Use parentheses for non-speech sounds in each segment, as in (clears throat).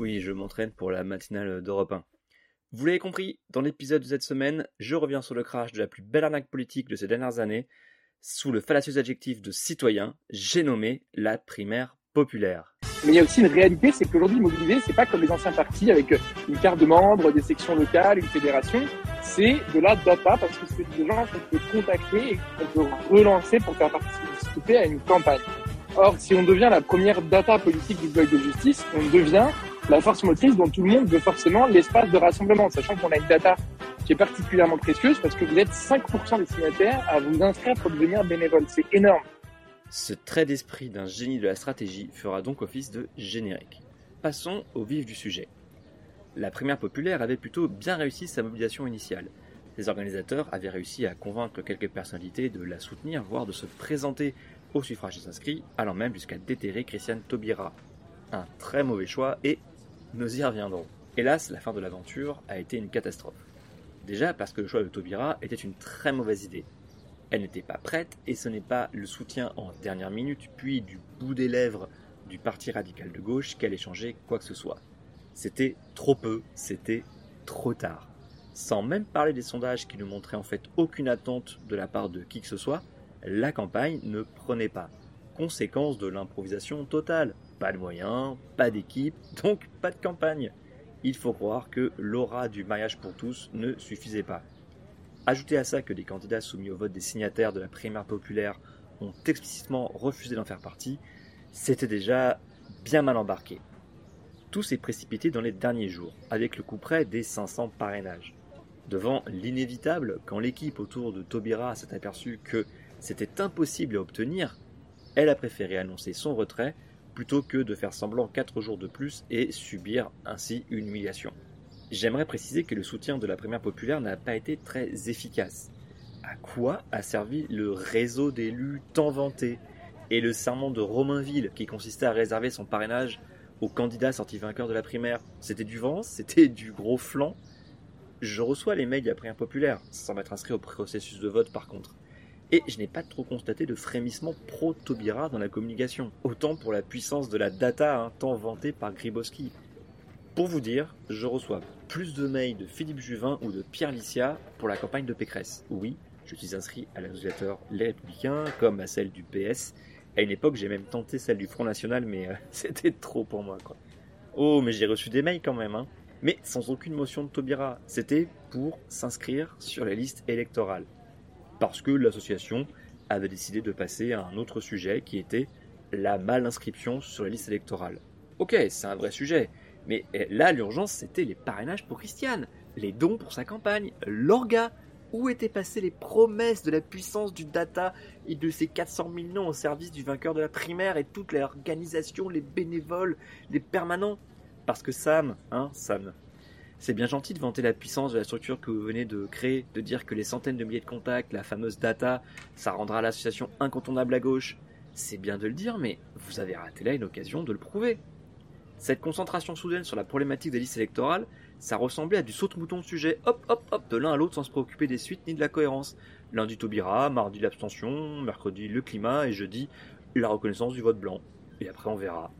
Oui, je m'entraîne pour la matinale d'Europe 1. Vous l'avez compris, dans l'épisode de cette semaine, je reviens sur le crash de la plus belle arnaque politique de ces dernières années. Sous le fallacieux adjectif de citoyen, j'ai nommé la primaire populaire. Mais il y a aussi une réalité, c'est qu'aujourd'hui, mobiliser, c'est pas comme les anciens partis avec une carte de membre, des sections locales, une fédération. C'est de la data parce que c'est des gens qu'on peut contacter et qu'on peut relancer pour faire participer à une campagne. Or, si on devient la première data politique du bloc de justice, on devient la force motrice dont tout le monde veut forcément l'espace de rassemblement, sachant qu'on a une data qui est particulièrement précieuse parce que vous êtes 5% des signataires à vous inscrire pour devenir bénévole. C'est énorme. Ce trait d'esprit d'un génie de la stratégie fera donc office de générique. Passons au vif du sujet. La primaire populaire avait plutôt bien réussi sa mobilisation initiale. Les organisateurs avaient réussi à convaincre quelques personnalités de la soutenir, voire de se présenter au suffrage des inscrits, allant même jusqu'à déterrer Christiane Taubira. Un très mauvais choix et nous y reviendrons. Hélas, la fin de l'aventure a été une catastrophe. Déjà parce que le choix de Taubira était une très mauvaise idée. Elle n'était pas prête et ce n'est pas le soutien en dernière minute puis du bout des lèvres du parti radical de gauche qu'elle échangeait quoi que ce soit. C'était trop peu, c'était trop tard. Sans même parler des sondages qui ne montraient en fait aucune attente de la part de qui que ce soit, la campagne ne prenait pas. Conséquence de l'improvisation totale. Pas de moyens, pas d'équipe, (laughs) donc pas de campagne. Il faut croire que l'aura du mariage pour tous ne suffisait pas. Ajoutez à ça que les candidats soumis au vote des signataires de la primaire populaire ont explicitement refusé d'en faire partie, c'était déjà bien mal embarqué. Tout s'est précipité dans les derniers jours, avec le coup près des 500 parrainages. Devant l'inévitable, quand l'équipe autour de Taubira s'est aperçue que c'était impossible à obtenir, elle a préféré annoncer son retrait plutôt que de faire semblant quatre jours de plus et subir ainsi une humiliation. J'aimerais préciser que le soutien de la primaire populaire n'a pas été très efficace. À quoi a servi le réseau d'élus tant vanté et le serment de Romainville qui consistait à réserver son parrainage aux candidats sortis vainqueurs de la primaire? C'était du vent? C'était du gros flanc? Je reçois les mails de la primaire populaire, sans m'être inscrit au processus de vote par contre et je n'ai pas trop constaté de frémissement pro-Taubira dans la communication. Autant pour la puissance de la data, hein, tant vantée par Gribowski. Pour vous dire, je reçois plus de mails de Philippe Juvin ou de Pierre Licia pour la campagne de Pécresse. Oui, je suis inscrit à la newsletter Les Républicains, comme à celle du PS. À une époque, j'ai même tenté celle du Front National, mais euh, (laughs) c'était trop pour moi, quoi. Oh, mais j'ai reçu des mails quand même, hein. Mais sans aucune motion de Taubira. C'était pour s'inscrire sur les listes électorales parce que l'association avait décidé de passer à un autre sujet qui était la mal-inscription sur les listes électorales. Ok, c'est un vrai sujet, mais eh, là l'urgence c'était les parrainages pour Christiane, les dons pour sa campagne, l'orga. Où étaient passées les promesses de la puissance du data et de ces 400 000 noms au service du vainqueur de la primaire et toute l'organisation, les bénévoles, les permanents? Parce que Sam, hein, Sam, c'est bien gentil de vanter la puissance de la structure que vous venez de créer, de dire que les centaines de milliers de contacts, la fameuse data, ça rendra l'association incontournable à gauche. C'est bien de le dire, mais vous avez raté là une occasion de le prouver. Cette concentration soudaine sur la problématique des listes électorales, ça ressemblait à du saute-mouton de sujet, hop hop hop, de l'un à l'autre sans se préoccuper des suites ni de la cohérence. Lundi Taubira, mardi l'abstention, mercredi le climat et jeudi la reconnaissance du vote blanc. Et après on verra.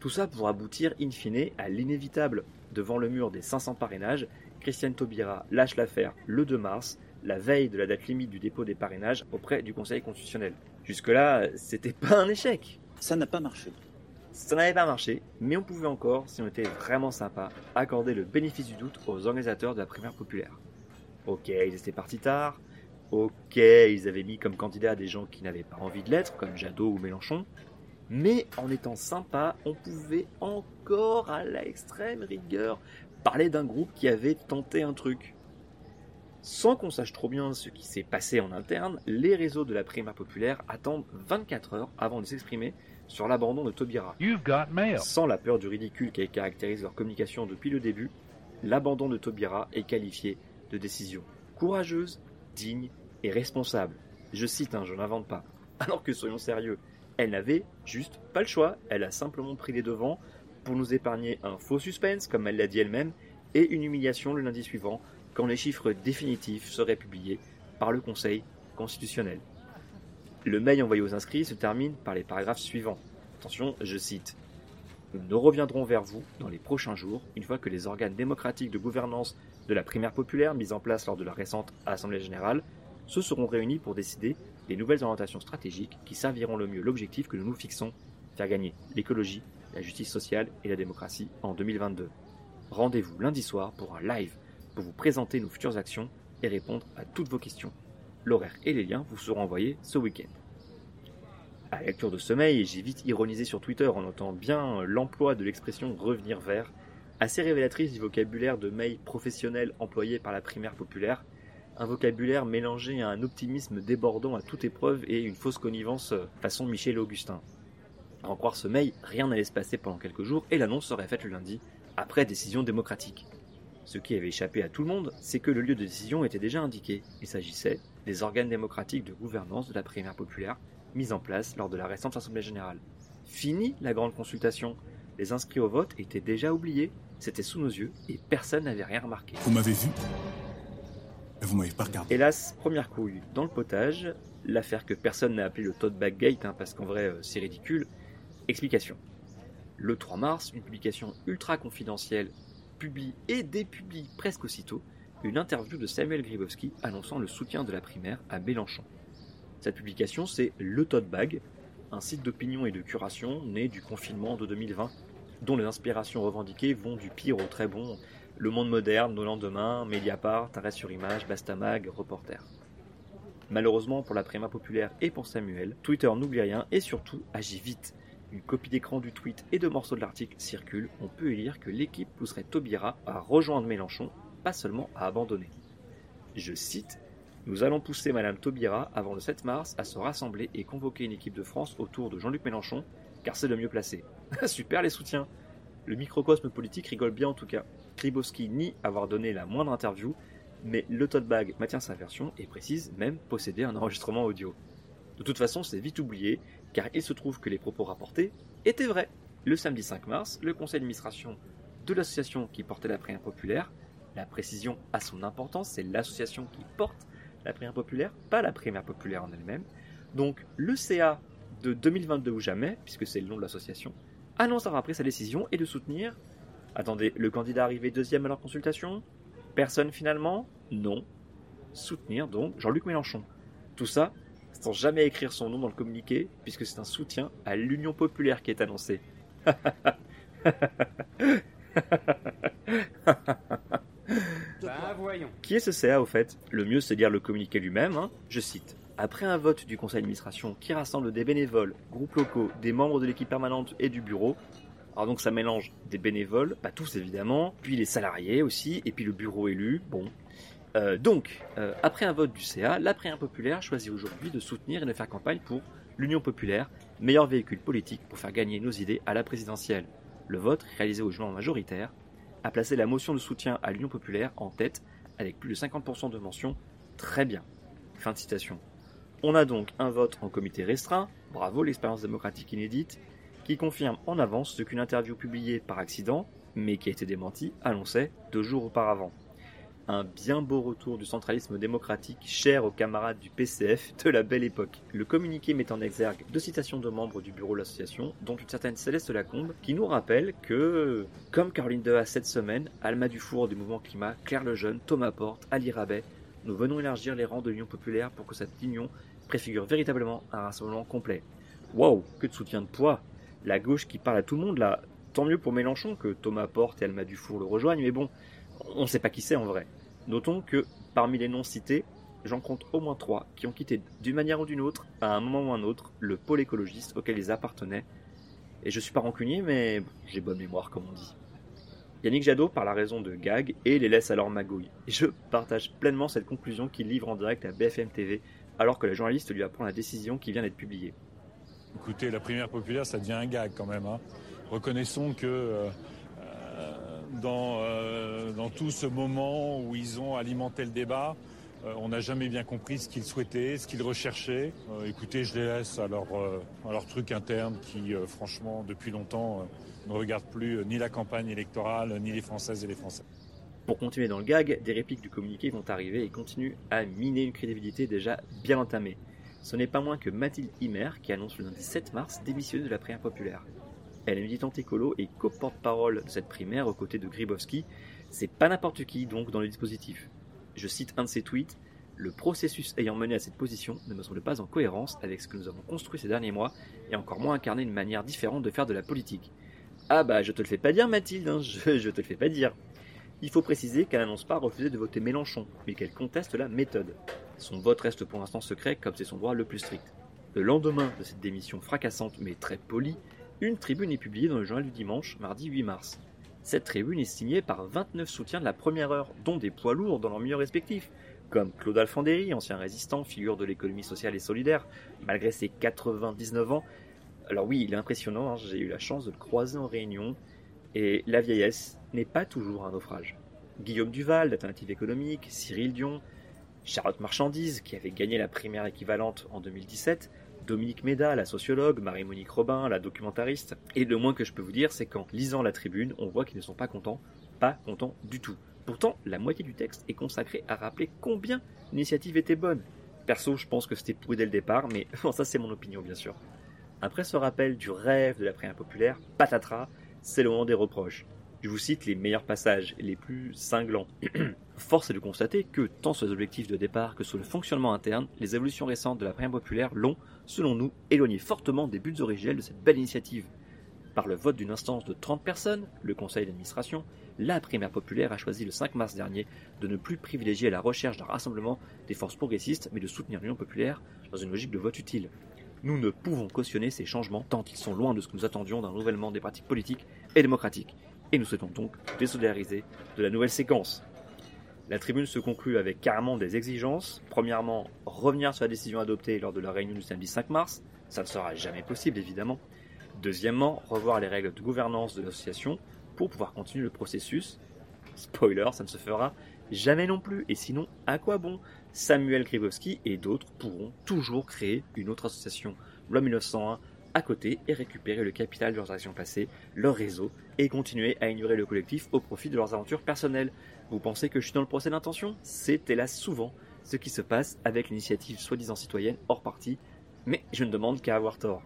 Tout ça pour aboutir in fine à l'inévitable devant le mur des 500 parrainages, Christiane Taubira lâche l'affaire le 2 mars, la veille de la date limite du dépôt des parrainages auprès du Conseil constitutionnel. Jusque-là, c'était pas un échec. Ça n'a pas marché. Ça n'avait pas marché, mais on pouvait encore, si on était vraiment sympa, accorder le bénéfice du doute aux organisateurs de la primaire populaire. Ok, ils étaient partis tard. Ok, ils avaient mis comme candidat des gens qui n'avaient pas envie de l'être, comme Jadot ou Mélenchon. Mais en étant sympa, on pouvait encore, à l'extrême rigueur, parler d'un groupe qui avait tenté un truc. Sans qu'on sache trop bien ce qui s'est passé en interne, les réseaux de la primaire populaire attendent 24 heures avant de s'exprimer sur l'abandon de Taubira. Sans la peur du ridicule qui caractérise leur communication depuis le début, l'abandon de Taubira est qualifié de décision courageuse, digne et responsable. Je cite, hein, je n'invente pas. (laughs) Alors que soyons sérieux, elle n'avait juste pas le choix, elle a simplement pris les devants pour nous épargner un faux suspense, comme elle l'a dit elle-même, et une humiliation le lundi suivant, quand les chiffres définitifs seraient publiés par le Conseil constitutionnel. Le mail envoyé aux inscrits se termine par les paragraphes suivants. Attention, je cite. Nous reviendrons vers vous dans les prochains jours, une fois que les organes démocratiques de gouvernance de la primaire populaire mise en place lors de la récente Assemblée générale se seront réunis pour décider des nouvelles orientations stratégiques qui serviront le mieux l'objectif que nous nous fixons, faire gagner l'écologie, la justice sociale et la démocratie en 2022. Rendez-vous lundi soir pour un live pour vous présenter nos futures actions et répondre à toutes vos questions. L'horaire et les liens vous seront envoyés ce week-end. À la lecture de mail, j'ai vite ironisé sur Twitter en notant bien l'emploi de l'expression revenir vers, assez révélatrice du vocabulaire de mail professionnel employé par la primaire populaire, un vocabulaire mélangé à un optimisme débordant à toute épreuve et une fausse connivence euh, façon Michel Augustin. À en croire mail, rien n'allait se passer pendant quelques jours et l'annonce serait faite le lundi, après décision démocratique. Ce qui avait échappé à tout le monde, c'est que le lieu de décision était déjà indiqué. Il s'agissait des organes démocratiques de gouvernance de la primaire populaire mis en place lors de la récente Assemblée générale. Fini la grande consultation. Les inscrits au vote étaient déjà oubliés, c'était sous nos yeux et personne n'avait rien remarqué. Vous m'avez vu? Hélas, première couille dans le potage, l'affaire que personne n'a appelée le tote bag gate, hein, parce qu'en vrai euh, c'est ridicule. Explication. Le 3 mars, une publication ultra confidentielle publie et dépublie presque aussitôt une interview de Samuel Gribowski annonçant le soutien de la primaire à Mélenchon. Cette publication, c'est Le Tote Bag, un site d'opinion et de curation né du confinement de 2020, dont les inspirations revendiquées vont du pire au très bon, Le Monde Moderne, Nos Lendemains, Mediapart, Arrêt sur Image, Bastamag, Reporter. Malheureusement pour la primaire populaire et pour Samuel, Twitter n'oublie rien et surtout agit vite une copie d'écran du tweet et de morceaux de l'article circulent, on peut y lire que l'équipe pousserait Taubira à rejoindre Mélenchon, pas seulement à abandonner. Je cite Nous allons pousser Madame Taubira avant le 7 mars à se rassembler et convoquer une équipe de France autour de Jean-Luc Mélenchon, car c'est le mieux placé. (laughs) Super les soutiens Le microcosme politique rigole bien en tout cas. Kribowski nie avoir donné la moindre interview, mais le tote bag maintient sa version et précise même posséder un enregistrement audio. De toute façon, c'est vite oublié, car il se trouve que les propos rapportés étaient vrais. Le samedi 5 mars, le conseil d'administration de l'association qui portait la prière populaire, la précision a son importance, c'est l'association qui porte la prière populaire, pas la primaire populaire en elle-même. Donc le CA de 2022 ou jamais, puisque c'est le nom de l'association, annonce avoir pris sa décision et de soutenir. Attendez, le candidat arrivé deuxième à leur consultation? Personne finalement? Non. Soutenir donc Jean-Luc Mélenchon. Tout ça sans jamais écrire son nom dans le communiqué, puisque c'est un soutien à l'Union populaire qui est annoncé. Bah, voyons. Qui est ce CA au fait? Le mieux c'est lire le communiqué lui-même. hein. Je cite. Après un vote du conseil d'administration qui rassemble des bénévoles, groupes locaux, des membres de l'équipe permanente et du bureau, alors donc ça mélange des bénévoles, pas tous évidemment, puis les salariés aussi, et puis le bureau élu, bon. Euh, donc, euh, après un vote du CA, la prière populaire choisit aujourd'hui de soutenir et de faire campagne pour l'Union populaire, meilleur véhicule politique pour faire gagner nos idées à la présidentielle. Le vote, réalisé au juin majoritaire, a placé la motion de soutien à l'Union populaire en tête avec plus de 50% de mentions très bien. Fin de citation. On a donc un vote en comité restreint, bravo l'expérience démocratique inédite, qui confirme en avance ce qu'une interview publiée par accident, mais qui a été démentie, annonçait deux jours auparavant. Un bien beau retour du centralisme démocratique cher aux camarades du PCF de la belle époque. Le communiqué met en exergue deux citations de membres du bureau de l'association, dont une certaine Céleste Lacombe, qui nous rappelle que, comme Caroline Dehaas cette semaine, Alma Dufour du mouvement climat, Claire Lejeune, Thomas Porte, Ali Rabet, nous venons élargir les rangs de l'Union populaire pour que cette union préfigure véritablement un rassemblement complet. Waouh, que de soutien de poids La gauche qui parle à tout le monde là, tant mieux pour Mélenchon que Thomas Porte et Alma Dufour le rejoignent, mais bon, on ne sait pas qui c'est en vrai. Notons que parmi les noms cités, j'en compte au moins trois qui ont quitté d'une manière ou d'une autre, à un moment ou un autre, le pôle écologiste auquel ils appartenaient. Et je suis pas rancunier, mais j'ai bonne mémoire comme on dit. Yannick Jadot par la raison de gag et les laisse alors magouille. Et je partage pleinement cette conclusion qu'il livre en direct à BFM TV alors que la journaliste lui apprend la décision qui vient d'être publiée. Écoutez, la primaire populaire, ça devient un gag quand même. Hein. Reconnaissons que euh, dans, euh, dans tout ce moment où ils ont alimenté le débat, euh, on n'a jamais bien compris ce qu'ils souhaitaient, ce qu'ils recherchaient. Euh, écoutez, je les laisse à leur, à leur truc interne qui, franchement, depuis longtemps, ne regarde plus ni la campagne électorale, ni les Françaises et les Français. Pour continuer dans le gag, des répliques du communiqué vont arriver et continuent à miner une crédibilité déjà bien entamée. Ce n'est pas moins que Mathilde Himer qui annonce le lundi 7 mars démissionner de la prière populaire. Elle est militante écolo et co-porte-parole de cette primaire aux côtés de Gribowski. C'est pas n'importe qui donc dans le dispositif. Je cite un de ses tweets Le processus ayant mené à cette position ne me semble pas en cohérence avec ce que nous avons construit ces derniers mois et encore moins incarné une manière différente de faire de la politique. Ah bah je te le fais pas dire Mathilde, hein, je, (laughs) je te le fais pas dire. Il faut préciser qu'elle n'annonce pas refuser de voter Mélenchon, mais qu'elle conteste la méthode. Son vote reste pour l'instant secret comme c'est son droit le plus strict. Le lendemain de cette démission fracassante mais très polie, une tribune est publiée dans le journal du dimanche, mardi 8 mars. Cette tribune est signée par 29 soutiens de la première heure, dont des poids lourds dans leurs milieux respectifs, comme Claude Alfandéry, ancien résistant, figure de l'économie sociale et solidaire, malgré ses 99 ans. Alors oui, il est impressionnant, hein, j'ai eu la chance de le croiser en réunion, et la vieillesse n'est pas toujours un naufrage. Guillaume Duval, d'Alternative économique, Cyril Dion, Charlotte Marchandise, qui avait gagné la primaire équivalente en 2017, Dominique Méda, la sociologue, Marie-Monique Robin, la documentariste. Et le moins que je peux vous dire, c'est qu'en lisant la tribune, on voit qu'ils ne sont pas contents, pas contents du tout. Pourtant, la moitié du texte est consacrée à rappeler combien l'initiative était bonne. Perso, je pense que c'était pourri dès le départ, mais (laughs) ça c'est mon opinion bien sûr. Après ce rappel du rêve de la prière populaire, patatras, c'est le moment des reproches. Je vous cite les meilleurs passages, les plus cinglants. (clears throat) Force est de constater que, tant sur les objectifs de départ que sur le fonctionnement interne, les évolutions récentes de la primaire populaire l'ont, selon nous, éloigné fortement des buts originels de cette belle initiative. Par le vote d'une instance de 30 personnes, le conseil d'administration, la primaire populaire a choisi le 5 mars dernier de ne plus privilégier la recherche d'un rassemblement des forces progressistes, mais de soutenir l'Union populaire dans une logique de vote utile. Nous ne pouvons cautionner ces changements tant ils sont loin de ce que nous attendions d'un renouvellement des pratiques politiques et démocratiques et nous souhaitons donc désolidariser de la nouvelle séquence. La tribune se conclut avec carrément des exigences. Premièrement, revenir sur la décision adoptée lors de la réunion du samedi 5 mars. Ça ne sera jamais possible, évidemment. Deuxièmement, revoir les règles de gouvernance de l'association pour pouvoir continuer le processus. Spoiler, ça ne se fera jamais non plus. Et sinon, à quoi bon? Samuel Gribowski et d'autres pourront toujours créer une autre association. Loi 1901 à côté et récupérer le capital de leurs actions passées, leur réseau, et continuer à ignorer le collectif au profit de leurs aventures personnelles. Vous pensez que je suis dans le procès d'intention? C'est hélas souvent ce qui se passe avec l'initiative soi-disant citoyenne hors parti, mais je ne demande qu'à avoir tort.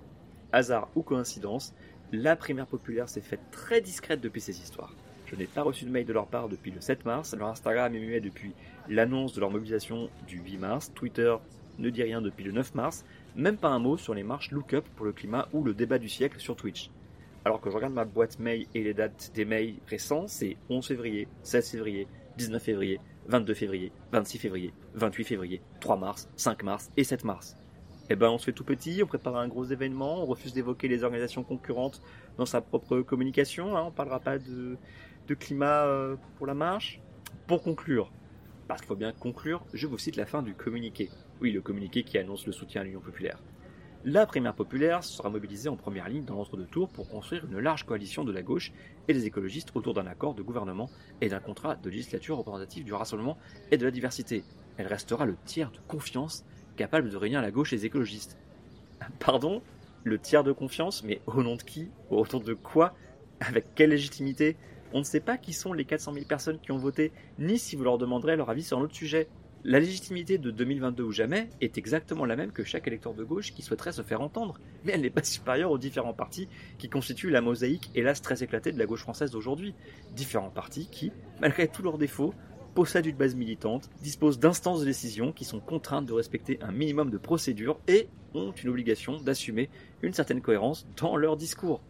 Hasard ou coïncidence, la primaire populaire s'est faite très discrète depuis ces histoires. Je n'ai pas reçu de mail de leur part depuis le 7 mars, leur Instagram est muet depuis l'annonce de leur mobilisation du 8 mars, Twitter ne dit rien depuis le 9 mars, même pas un mot sur les marches Lookup pour le climat ou le débat du siècle sur Twitch. Alors que je regarde ma boîte mail et les dates des mails récents, c'est 11 février, 16 février, 19 février, 22 février, 26 février, 28 février, 3 mars, 5 mars et 7 mars. Eh ben on se fait tout petit, on prépare un gros événement, on refuse d'évoquer les organisations concurrentes dans sa propre communication, hein, on parlera pas de, de climat euh, pour la marche. Pour conclure, parce qu'il faut bien conclure, je vous cite la fin du communiqué. Oui, le communiqué qui annonce le soutien à l'Union populaire. La primaire populaire sera mobilisée en première ligne dans l'entre-deux tours pour construire une large coalition de la gauche et des écologistes autour d'un accord de gouvernement et d'un contrat de législature représentative du rassemblement et de la diversité. Elle restera le tiers de confiance capable de réunir la gauche et les écologistes. (laughs) Pardon? Le tiers de confiance? Mais au nom de qui? Au nom de quoi? Avec quelle légitimité? On ne sait pas qui sont les 400 000 personnes qui ont voté, ni si vous leur demanderez leur avis sur un autre sujet. La légitimité de 2022 ou jamais est exactement la même que chaque électeur de gauche qui souhaiterait se faire entendre, mais elle n'est pas supérieure aux différents partis qui constituent la mosaïque, hélas très éclatée, de la gauche française d'aujourd'hui. Différents partis qui, malgré tous leurs défauts, possèdent une base militante, disposent d'instances de décision qui sont contraintes de respecter un minimum de procédures et ont une obligation d'assumer une certaine cohérence dans leur discours.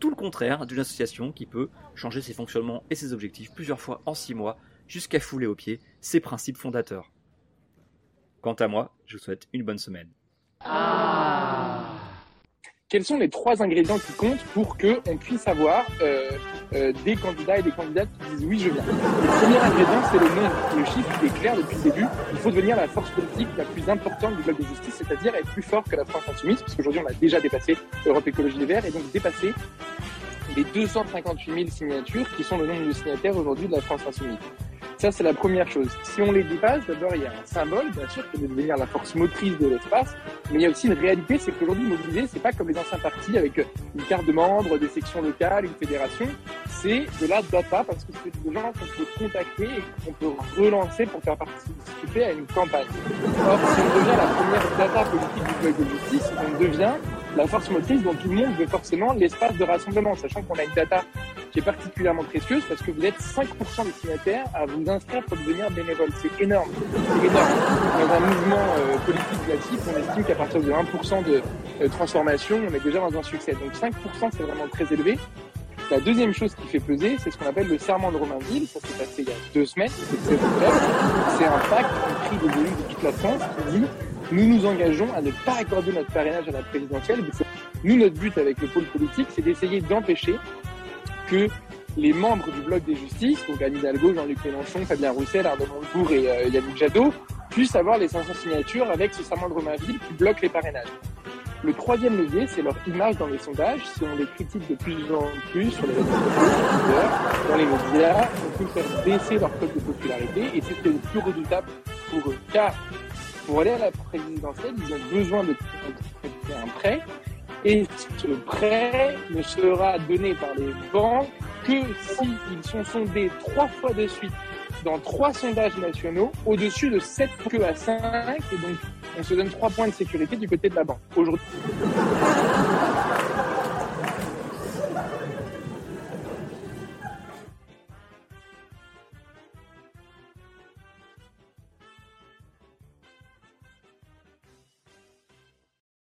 Tout le contraire d'une association qui peut changer ses fonctionnements et ses objectifs plusieurs fois en six mois jusqu'à fouler aux pieds ses principes fondateurs. Quant à moi, je vous souhaite une bonne semaine. Ah quels sont les trois ingrédients qui comptent pour qu'on puisse avoir euh, euh, des candidats et des candidates qui disent oui, je viens. Le premier ingrédient, c'est le nom. Le chiffre est clair depuis le début. Il faut devenir la force politique la plus importante du bloc de justice, c'est-à-dire être plus fort que la France insoumise, parce qu'aujourd'hui, on a déjà dépassé Europe Écologie Les Verts, et donc dépassé les 258 000 signatures qui sont le nombre de signataires aujourd'hui de la France insoumise. Ça, c'est la première chose. Si on les dépasse, d'abord, il y a un symbole, bien sûr, qui de devenir la force motrice de l'espace, mais il y a aussi une réalité, c'est qu'aujourd'hui, mobiliser, c'est pas comme les anciens partis avec une carte de membre, des sections locales, une fédération. C'est de la data, parce que c'est des gens qu'on peut contacter et qu'on peut relancer pour faire participer à une campagne. Or, si on devient la première data politique du bloc de justice, on devient la force motrice dont tout le monde veut forcément l'espace de rassemblement, sachant qu'on a une data qui est particulièrement précieuse parce que vous êtes 5% des signataires à vous inscrire pour devenir bénévole. C'est énorme. C'est énorme. Dans un mouvement euh, politique classique, on estime qu'à partir de 1% de euh, transformation, on est déjà dans un succès. Donc 5%, c'est vraiment très élevé. La deuxième chose qui fait peser, c'est ce qu'on appelle le serment de Romainville. Ça s'est passé il y a deux semaines, c'est C'est un pacte écrit des élus de toute la France qui dit nous nous engageons à ne pas accorder notre parrainage à la présidentielle. Nous, notre but avec le pôle politique, c'est d'essayer d'empêcher que les membres du bloc des justices, donc Anne Hidalgo, Jean-Luc Mélenchon, Fabien Roussel, Arnaud Montebourg et euh, Yannick Jadot, puissent avoir les 500 signatures avec ce serment de Romainville qui bloque les parrainages. Le troisième levier, c'est leur image dans les sondages. Si on les critique de plus en plus sur les réseaux dans les médias, on peut faire baisser leur code de popularité et c'est le plus redoutable pour eux. Car pour aller à la présidentielle, ils ont besoin de un prêt et ce prêt ne sera donné par les banques que s'ils sont sondés trois fois de suite dans trois sondages nationaux au-dessus de 7 que à 5 et donc on se donne trois points de sécurité du côté de la banque. Aujourd'hui,